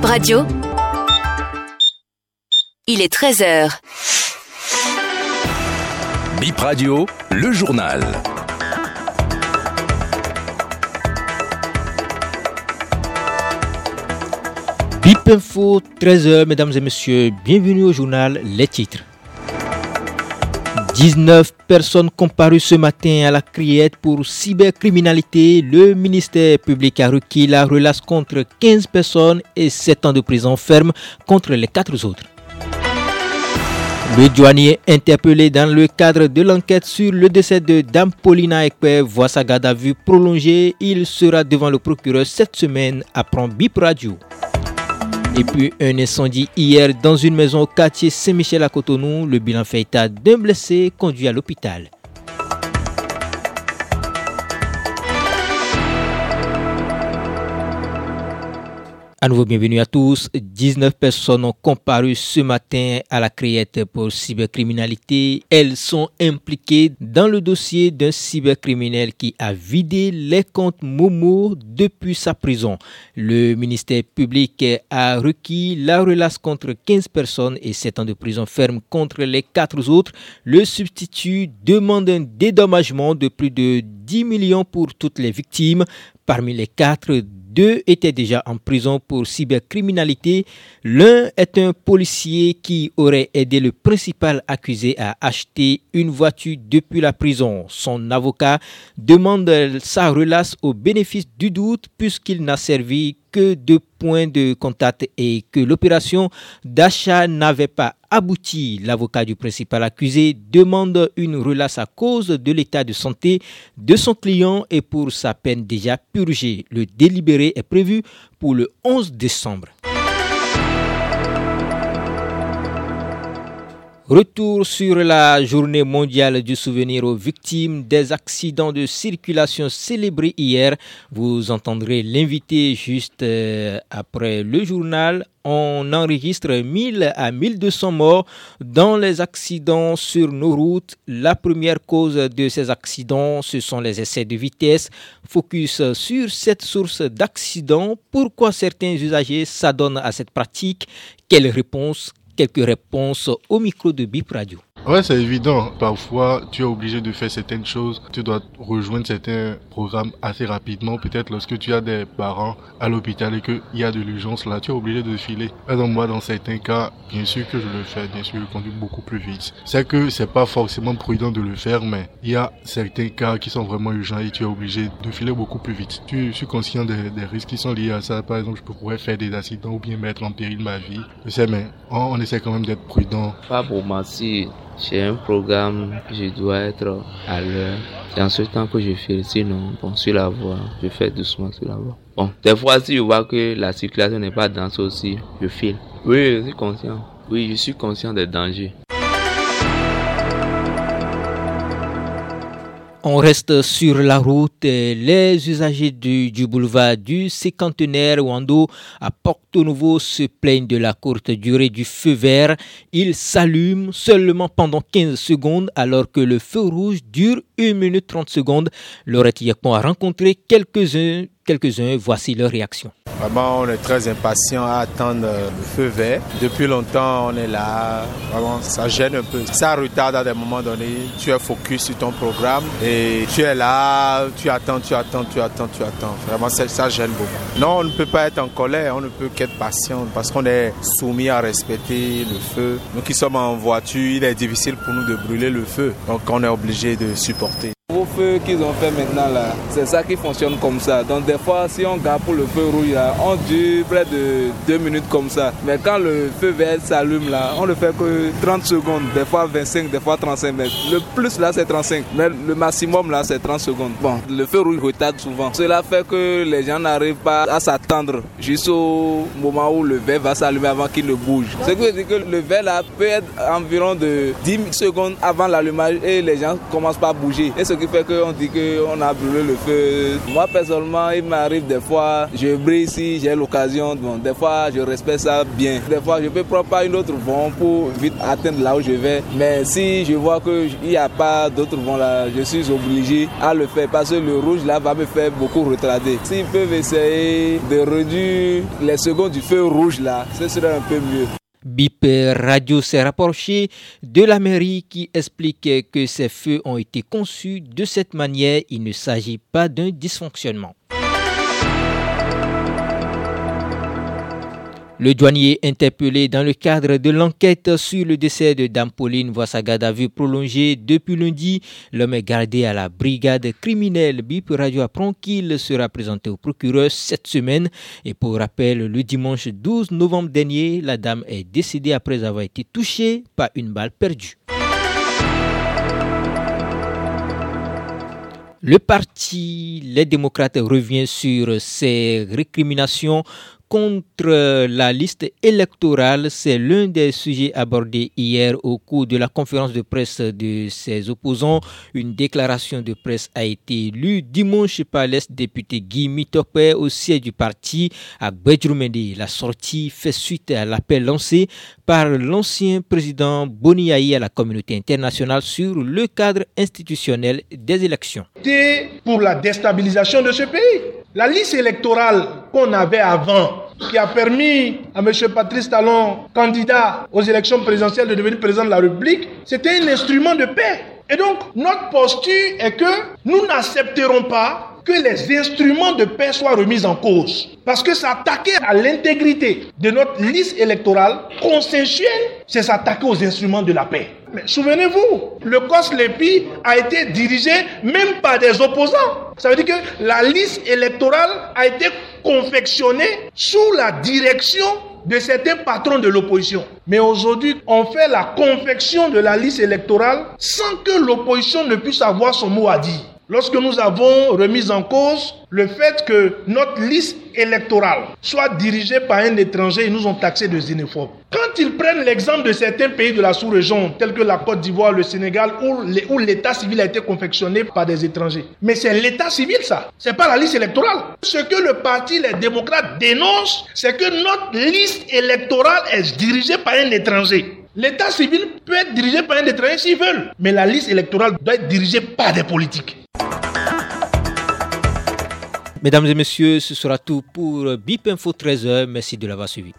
Bip Radio. Il est 13h. Bip Radio, le journal. Bip Info, 13h, mesdames et messieurs, bienvenue au journal Les titres. 19 personnes comparues ce matin à la criette pour cybercriminalité. Le ministère public a requis la relace contre 15 personnes et 7 ans de prison ferme contre les 4 autres. Le douanier interpellé dans le cadre de l'enquête sur le décès de Dame Paulina Ekpe voit sa garde à vue prolongée. Il sera devant le procureur cette semaine, apprend Bip Radio. Et puis un incendie hier dans une maison au quartier Saint-Michel à Cotonou. Le bilan fait état d'un blessé conduit à l'hôpital. À nouveau, bienvenue à tous. 19 personnes ont comparu ce matin à la criette pour cybercriminalité. Elles sont impliquées dans le dossier d'un cybercriminel qui a vidé les comptes Momo depuis sa prison. Le ministère public a requis la relace contre 15 personnes et 7 ans de prison ferme contre les 4 autres. Le substitut demande un dédommagement de plus de 10 millions pour toutes les victimes. Parmi les quatre, deux étaient déjà en prison pour cybercriminalité. L'un est un policier qui aurait aidé le principal accusé à acheter une voiture depuis la prison. Son avocat demande sa relace au bénéfice du doute puisqu'il n'a servi que de points de contact et que l'opération d'achat n'avait pas abouti. L'avocat du principal accusé demande une relace à cause de l'état de santé de son client et pour sa peine déjà purgée. Le délibéré est prévu pour le 11 décembre. Retour sur la journée mondiale du souvenir aux victimes des accidents de circulation célébrés hier. Vous entendrez l'invité juste euh, après le journal. On enregistre 1000 à 1200 morts dans les accidents sur nos routes. La première cause de ces accidents, ce sont les essais de vitesse. Focus sur cette source d'accidents. Pourquoi certains usagers s'adonnent à cette pratique? Quelle réponse quelques réponses au micro de Bip Radio. Ouais, c'est évident. Parfois, tu es obligé de faire certaines choses. Tu dois rejoindre certains programmes assez rapidement. Peut-être lorsque tu as des parents à l'hôpital et qu'il y a de l'urgence là, tu es obligé de filer. Exemple, moi, dans certains cas, bien sûr que je le fais. Bien sûr, je conduis beaucoup plus vite. C'est que c'est pas forcément prudent de le faire, mais il y a certains cas qui sont vraiment urgents et tu es obligé de filer beaucoup plus vite. Tu suis conscient des, risques qui sont liés à ça. Par exemple, je pourrais faire des accidents ou bien mettre en péril ma vie. Je sais, mais on, essaie quand même d'être prudent. Pas pour j'ai un programme, je dois être à l'heure. C'est en ce temps que je fais. Sinon, bon, sur la voie, je fais doucement sur la voie. Bon, des fois, si je vois que la circulation n'est pas dense aussi, je file. Oui, je suis conscient. Oui, je suis conscient des dangers. On reste sur la route. Les usagers du, boulevard du cinquantenaire Wando à Porto Nouveau se plaignent de la courte durée du feu vert. Il s'allume seulement pendant 15 secondes alors que le feu rouge dure 1 minute 30 secondes. Laurette Yakpon a rencontré quelques-uns quelques-uns. Voici leur réaction. Vraiment, on est très impatient à attendre le feu vert. Depuis longtemps, on est là. Vraiment, ça gêne un peu. Ça retarde à des moments donnés. Tu es focus sur ton programme et tu es là, tu attends, tu attends, tu attends, tu attends. Vraiment, ça, ça gêne beaucoup. Non, on ne peut pas être en colère, on ne peut qu'être patient parce qu'on est soumis à respecter le feu. Nous qui sommes en voiture, il est difficile pour nous de brûler le feu. Donc, on est obligé de supporter. Feux qu'ils ont fait maintenant là, c'est ça qui fonctionne comme ça. Donc des fois, si on garde pour le feu rouge là, on dure près de 2 minutes comme ça. Mais quand le feu vert s'allume là, on ne fait que 30 secondes, des fois 25, des fois 35 mètres. Le plus là c'est 35, mais le maximum là c'est 30 secondes. Bon, le feu rouge retarde souvent. Cela fait que les gens n'arrivent pas à s'attendre jusqu'au moment où le vert va s'allumer avant qu'il ne bouge. Ce qui veut dire que le vert là peut être environ de 10 secondes avant l'allumage et les gens commencent pas à bouger. Et ce qui fait fait qu'on dit qu'on a brûlé le feu. Moi, personnellement, il m'arrive des fois, je brille si j'ai l'occasion. Bon, des fois, je respecte ça bien. Des fois, je peux prendre pas une autre vent pour vite atteindre là où je vais. Mais si je vois qu'il n'y a pas d'autre vent là, je suis obligé à le faire parce que le rouge là va me faire beaucoup retarder. S'ils peuvent essayer de réduire les secondes du feu rouge là, ce serait un peu mieux. BIP Radio s'est rapproché de la mairie qui explique que ces feux ont été conçus de cette manière. Il ne s'agit pas d'un dysfonctionnement. Le douanier interpellé dans le cadre de l'enquête sur le décès de Dame Pauline voit sa garde à vue prolongée depuis lundi. L'homme est gardé à la brigade criminelle. BIP Radio apprend qu'il sera présenté au procureur cette semaine. Et pour rappel, le dimanche 12 novembre dernier, la dame est décédée après avoir été touchée par une balle perdue. Le parti Les démocrates revient sur ses récriminations contre la liste électorale, c'est l'un des sujets abordés hier au cours de la conférence de presse de ses opposants. Une déclaration de presse a été lue dimanche par l'ex-député Guy Mitopé au siège du parti à Bedroumende. La sortie fait suite à l'appel lancé par l'ancien président Boniaï à la communauté internationale sur le cadre institutionnel des élections. Pour la déstabilisation de ce pays. La liste électorale qu'on avait avant, qui a permis à M. Patrice Talon, candidat aux élections présidentielles, de devenir président de la République, c'était un instrument de paix. Et donc, notre posture est que nous n'accepterons pas que les instruments de paix soient remis en cause. Parce que s'attaquer à l'intégrité de notre liste électorale consensuelle, c'est s'attaquer aux instruments de la paix. Mais souvenez-vous, le COS LEPI a été dirigé même par des opposants. Ça veut dire que la liste électorale a été confectionnée sous la direction de certains patrons de l'opposition. Mais aujourd'hui, on fait la confection de la liste électorale sans que l'opposition ne puisse avoir son mot à dire. Lorsque nous avons remis en cause le fait que notre liste électorale soit dirigée par un étranger, ils nous ont taxé de xénophobes. Quand ils prennent l'exemple de certains pays de la sous-région, tels que la Côte d'Ivoire, le Sénégal, où l'état civil a été confectionné par des étrangers. Mais c'est l'état civil, ça. C'est pas la liste électorale. Ce que le parti, les démocrates dénoncent, c'est que notre liste électorale est dirigée par un étranger. L'état civil peut être dirigé par un étranger s'ils veulent. Mais la liste électorale doit être dirigée par des politiques. Mesdames et messieurs, ce sera tout pour BIP Info 13h. Merci de l'avoir suivi.